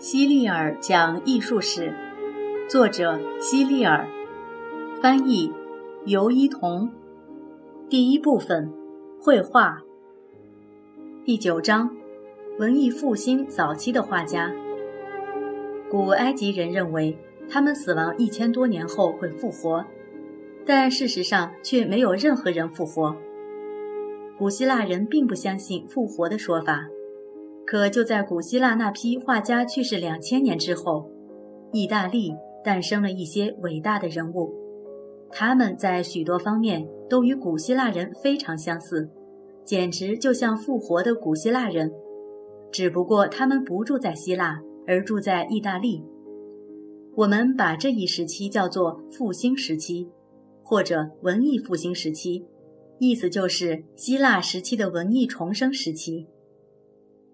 希利尔讲艺术史，作者希利尔，翻译尤一彤。第一部分，绘画。第九章，文艺复兴早期的画家。古埃及人认为他们死亡一千多年后会复活，但事实上却没有任何人复活。古希腊人并不相信复活的说法。可就在古希腊那批画家去世两千年之后，意大利诞生了一些伟大的人物，他们在许多方面都与古希腊人非常相似，简直就像复活的古希腊人，只不过他们不住在希腊，而住在意大利。我们把这一时期叫做复兴时期，或者文艺复兴时期，意思就是希腊时期的文艺重生时期。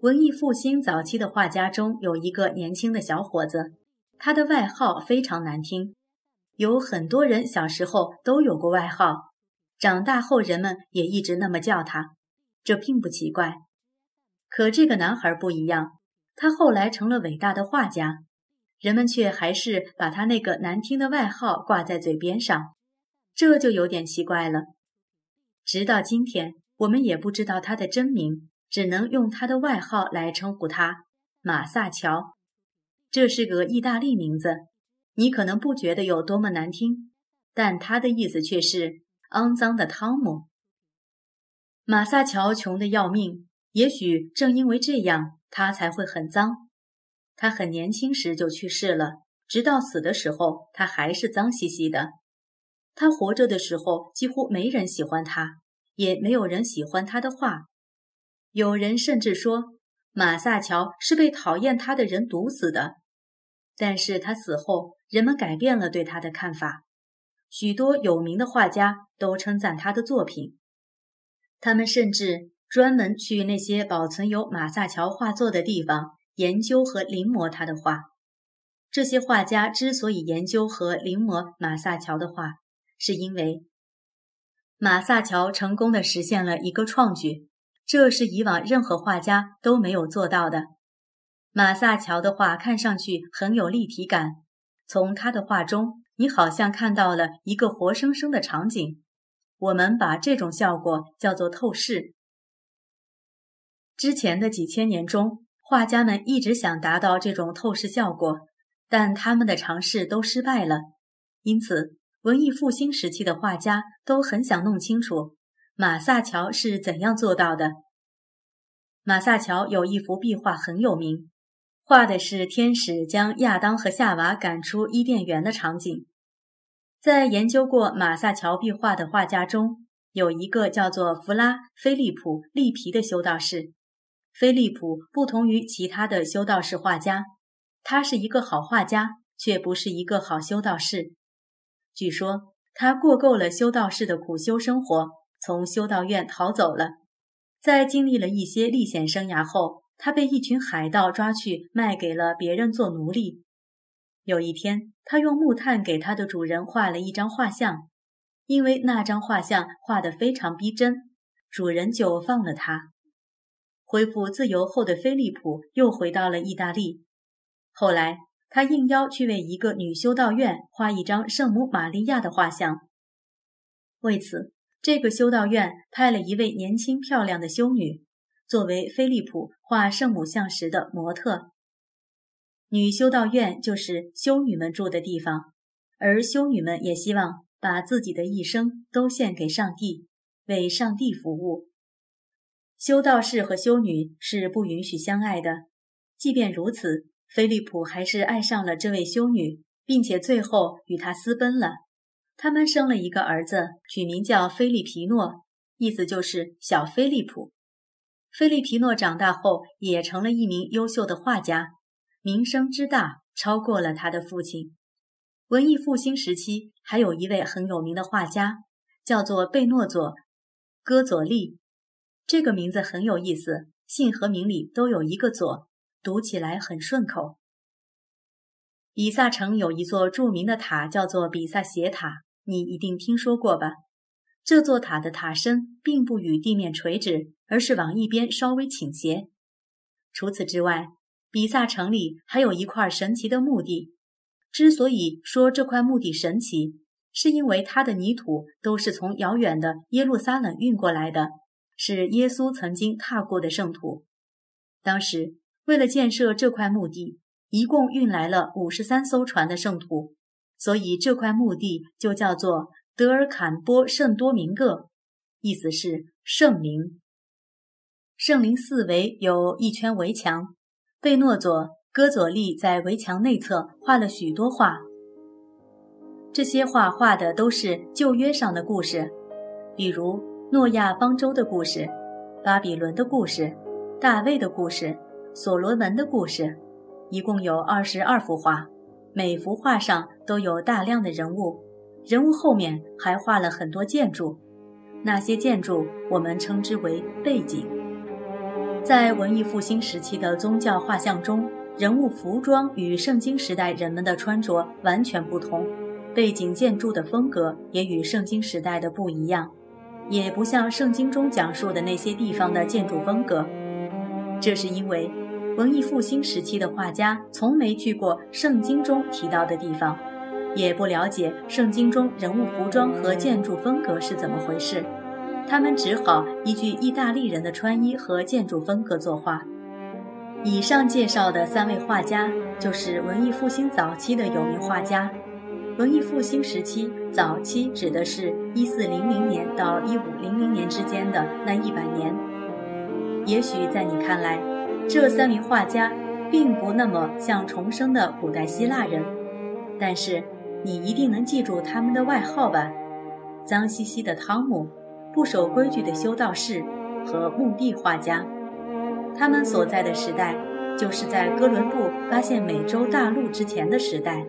文艺复兴早期的画家中有一个年轻的小伙子，他的外号非常难听，有很多人小时候都有过外号，长大后人们也一直那么叫他，这并不奇怪。可这个男孩不一样，他后来成了伟大的画家，人们却还是把他那个难听的外号挂在嘴边上，这就有点奇怪了。直到今天，我们也不知道他的真名。只能用他的外号来称呼他，马萨乔。这是个意大利名字，你可能不觉得有多么难听，但他的意思却是肮脏的汤姆。马萨乔穷得要命，也许正因为这样，他才会很脏。他很年轻时就去世了，直到死的时候，他还是脏兮兮的。他活着的时候，几乎没人喜欢他，也没有人喜欢他的画。有人甚至说，马萨乔是被讨厌他的人毒死的。但是他死后，人们改变了对他的看法。许多有名的画家都称赞他的作品，他们甚至专门去那些保存有马萨乔画作的地方研究和临摹他的画。这些画家之所以研究和临摹马萨乔的画，是因为马萨乔成功的实现了一个创举。这是以往任何画家都没有做到的。马萨乔的画看上去很有立体感，从他的画中，你好像看到了一个活生生的场景。我们把这种效果叫做透视。之前的几千年中，画家们一直想达到这种透视效果，但他们的尝试都失败了。因此，文艺复兴时期的画家都很想弄清楚。马萨乔是怎样做到的？马萨乔有一幅壁画很有名，画的是天使将亚当和夏娃赶出伊甸园的场景。在研究过马萨乔壁画的画家中，有一个叫做弗拉菲利普利皮的修道士。菲利普不同于其他的修道士画家，他是一个好画家，却不是一个好修道士。据说他过够了修道士的苦修生活。从修道院逃走了，在经历了一些历险生涯后，他被一群海盗抓去卖给了别人做奴隶。有一天，他用木炭给他的主人画了一张画像，因为那张画像画得非常逼真，主人就放了他。恢复自由后的菲利普又回到了意大利，后来他应邀去为一个女修道院画一张圣母玛利亚的画像，为此。这个修道院派了一位年轻漂亮的修女，作为菲利普画圣母像时的模特。女修道院就是修女们住的地方，而修女们也希望把自己的一生都献给上帝，为上帝服务。修道士和修女是不允许相爱的，即便如此，菲利普还是爱上了这位修女，并且最后与她私奔了。他们生了一个儿子，取名叫菲利皮诺，意思就是小菲利普。菲利皮诺长大后也成了一名优秀的画家，名声之大超过了他的父亲。文艺复兴时期还有一位很有名的画家，叫做贝诺佐·戈佐利。这个名字很有意思，姓和名里都有一个“佐”，读起来很顺口。比萨城有一座著名的塔，叫做比萨斜塔。你一定听说过吧？这座塔的塔身并不与地面垂直，而是往一边稍微倾斜。除此之外，比萨城里还有一块神奇的墓地。之所以说这块墓地神奇，是因为它的泥土都是从遥远的耶路撒冷运过来的，是耶稣曾经踏过的圣土。当时为了建设这块墓地，一共运来了五十三艘船的圣土，所以这块墓地就叫做德尔坎波圣多明各，意思是圣灵。圣灵四围有一圈围墙，贝诺佐。戈佐利在围墙内侧画了许多画，这些画画的都是旧约上的故事，比如诺亚方舟的故事、巴比伦的故事、大卫的故事、所罗门的故事，一共有二十二幅画，每幅画上都有大量的人物，人物后面还画了很多建筑，那些建筑我们称之为背景。在文艺复兴时期的宗教画像中。人物服装与圣经时代人们的穿着完全不同，背景建筑的风格也与圣经时代的不一样，也不像圣经中讲述的那些地方的建筑风格。这是因为文艺复兴时期的画家从没去过圣经中提到的地方，也不了解圣经中人物服装和建筑风格是怎么回事，他们只好依据意大利人的穿衣和建筑风格作画。以上介绍的三位画家，就是文艺复兴早期的有名画家。文艺复兴时期早期指的是一四零零年到一五零零年之间的那一百年。也许在你看来，这三名画家并不那么像重生的古代希腊人，但是你一定能记住他们的外号吧？脏兮兮的汤姆，不守规矩的修道士和墓地画家。他们所在的时代，就是在哥伦布发现美洲大陆之前的时代。